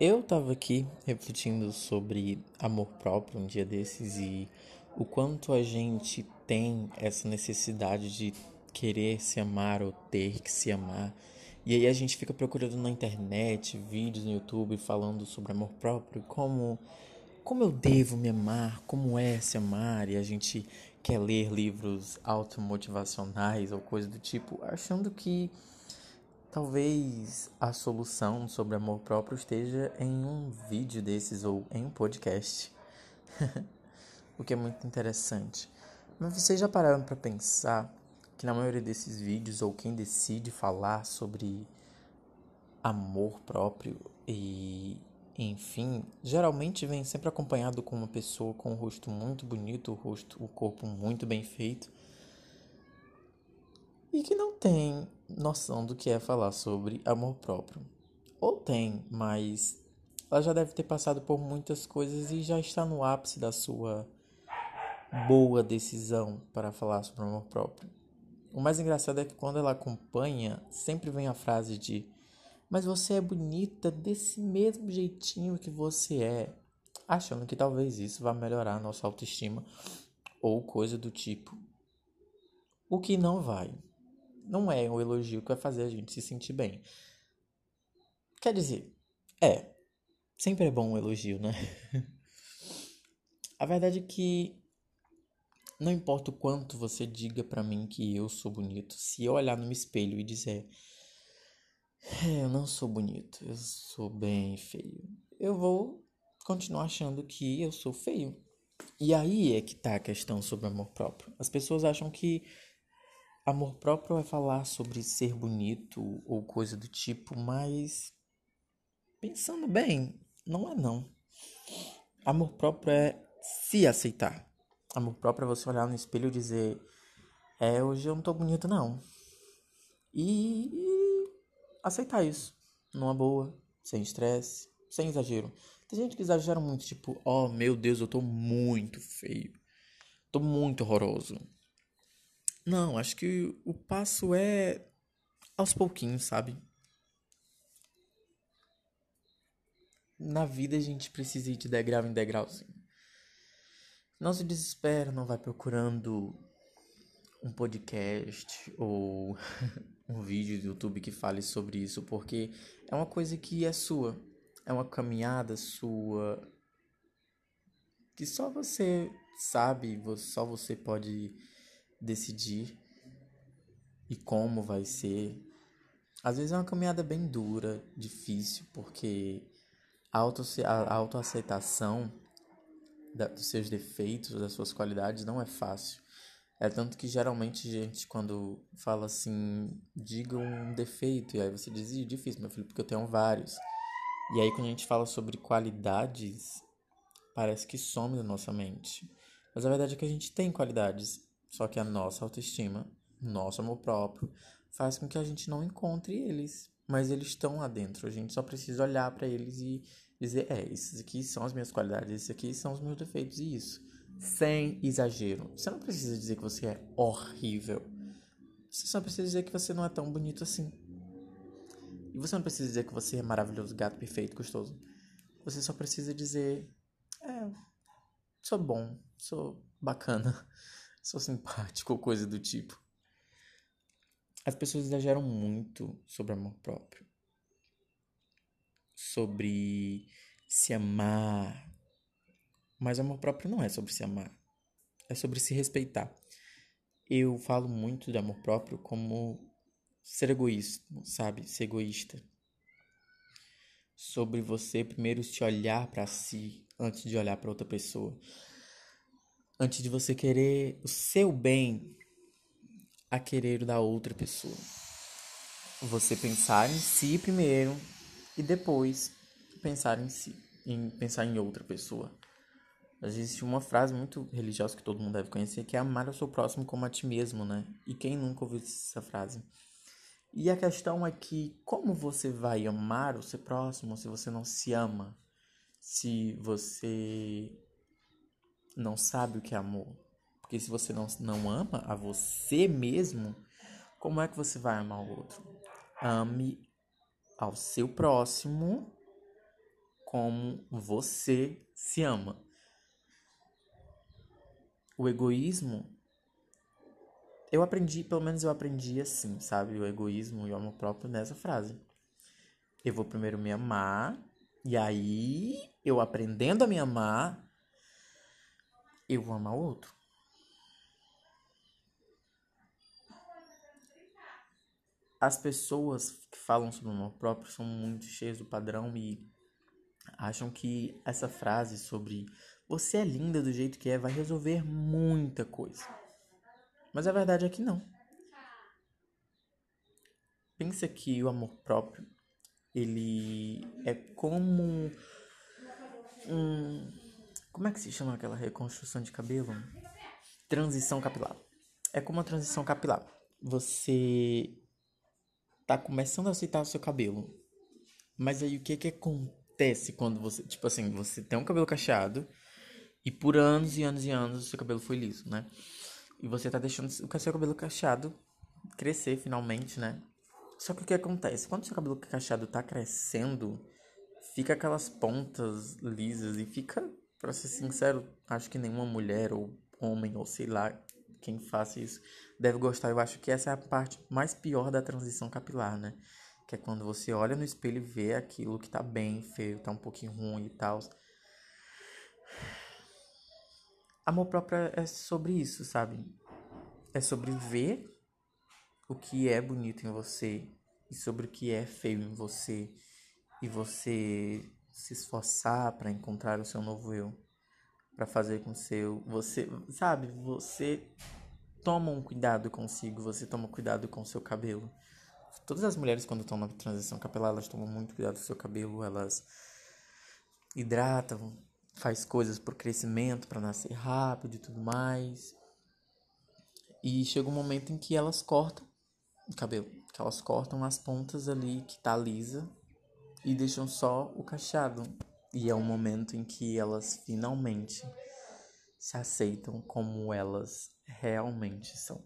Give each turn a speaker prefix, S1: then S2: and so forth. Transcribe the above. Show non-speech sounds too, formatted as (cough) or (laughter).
S1: Eu tava aqui refletindo sobre amor próprio um dia desses e o quanto a gente tem essa necessidade de querer se amar ou ter que se amar. E aí a gente fica procurando na internet vídeos no YouTube falando sobre amor próprio, como como eu devo me amar, como é se amar, e a gente quer ler livros automotivacionais ou coisa do tipo, achando que Talvez a solução sobre amor próprio esteja em um vídeo desses ou em um podcast. (laughs) o que é muito interessante. Mas vocês já pararam para pensar que na maioria desses vídeos ou quem decide falar sobre amor próprio e enfim, geralmente vem sempre acompanhado com uma pessoa com um rosto muito bonito, o rosto, o corpo muito bem feito e que não tem noção do que é falar sobre amor próprio. Ou tem, mas ela já deve ter passado por muitas coisas e já está no ápice da sua boa decisão para falar sobre amor próprio. O mais engraçado é que quando ela acompanha, sempre vem a frase de: Mas você é bonita desse mesmo jeitinho que você é, achando que talvez isso vá melhorar a nossa autoestima ou coisa do tipo. O que não vai não é um elogio que vai fazer a gente se sentir bem. Quer dizer, é. Sempre é bom um elogio, né? (laughs) a verdade é que não importa o quanto você diga para mim que eu sou bonito, se eu olhar no espelho e dizer é, eu não sou bonito, eu sou bem feio, eu vou continuar achando que eu sou feio. E aí é que tá a questão sobre amor próprio. As pessoas acham que Amor próprio é falar sobre ser bonito ou coisa do tipo, mas pensando bem, não é não. Amor próprio é se aceitar. Amor próprio é você olhar no espelho e dizer: É, hoje eu não tô bonito, não. E, e aceitar isso. Numa boa, sem estresse, sem exagero. Tem gente que exagera muito, tipo: Oh meu Deus, eu tô muito feio. Tô muito horroroso. Não, acho que o passo é aos pouquinhos, sabe? Na vida a gente precisa ir de degrau em degrauzinho. Não se desespera, não vai procurando um podcast ou (laughs) um vídeo do YouTube que fale sobre isso, porque é uma coisa que é sua, é uma caminhada sua que só você sabe, só você pode decidir e como vai ser. Às vezes é uma caminhada bem dura, difícil, porque a, auto, a autoaceitação dos seus defeitos, das suas qualidades, não é fácil. É tanto que geralmente gente, quando fala assim, diga um defeito, e aí você diz, difícil, meu filho, porque eu tenho vários. E aí quando a gente fala sobre qualidades, parece que some da nossa mente. Mas a verdade é que a gente tem qualidades. Só que a nossa autoestima, nosso amor próprio, faz com que a gente não encontre eles. Mas eles estão lá dentro. A gente só precisa olhar para eles e dizer: é, esses aqui são as minhas qualidades, esses aqui são os meus defeitos. E isso. Sem exagero. Você não precisa dizer que você é horrível. Você só precisa dizer que você não é tão bonito assim. E você não precisa dizer que você é maravilhoso, gato, perfeito, gostoso. Você só precisa dizer: é, sou bom, sou bacana sou simpático (laughs) ou coisa do tipo. As pessoas exageram muito sobre amor próprio. Sobre se amar. Mas amor próprio não é sobre se amar. É sobre se respeitar. Eu falo muito de amor próprio como ser egoísta, sabe? Ser egoísta. Sobre você primeiro se olhar para si antes de olhar para outra pessoa antes de você querer o seu bem a querer o da outra pessoa. Você pensar em si primeiro e depois pensar em si, em pensar em outra pessoa. Existe uma frase muito religiosa que todo mundo deve conhecer que é amar o seu próximo como a ti mesmo, né? E quem nunca ouviu essa frase? E a questão é que como você vai amar o seu próximo se você não se ama? Se você não sabe o que é amor. Porque se você não, não ama a você mesmo, como é que você vai amar o outro? Ame ao seu próximo como você se ama. O egoísmo eu aprendi, pelo menos eu aprendi assim, sabe? O egoísmo e o amor próprio nessa frase. Eu vou primeiro me amar, e aí eu aprendendo a me amar, eu vou amar o outro. As pessoas que falam sobre o amor próprio são muito cheias do padrão e acham que essa frase sobre você é linda do jeito que é vai resolver muita coisa. Mas a verdade é que não. Pensa que o amor próprio, ele é como um. Como é que se chama aquela reconstrução de cabelo? Transição capilar. É como uma transição capilar. Você tá começando a aceitar o seu cabelo. Mas aí o que que acontece quando você, tipo assim, você tem um cabelo cacheado e por anos e anos e anos o seu cabelo foi liso, né? E você tá deixando o seu cabelo cacheado crescer finalmente, né? Só que o que acontece? Quando o seu cabelo cacheado tá crescendo, fica aquelas pontas lisas e fica, pra ser sincero, acho que nenhuma mulher ou homem ou sei lá quem faça isso deve gostar. Eu acho que essa é a parte mais pior da transição capilar, né? Que é quando você olha no espelho e vê aquilo que tá bem feio, tá um pouquinho ruim e tal. Amor próprio é sobre isso, sabe? É sobre ver o que é bonito em você e sobre o que é feio em você e você se esforçar para encontrar o seu novo eu, para fazer com seu você, sabe? Você toma um cuidado consigo, você toma cuidado com o seu cabelo. Todas as mulheres quando estão na transição capilar, elas tomam muito cuidado com o seu cabelo, elas hidratam, faz coisas por crescimento, para nascer rápido e tudo mais. E chega um momento em que elas cortam o cabelo, que elas cortam as pontas ali que tá lisa e deixam só o cacheado. E é um momento em que elas finalmente se aceitam como elas realmente são.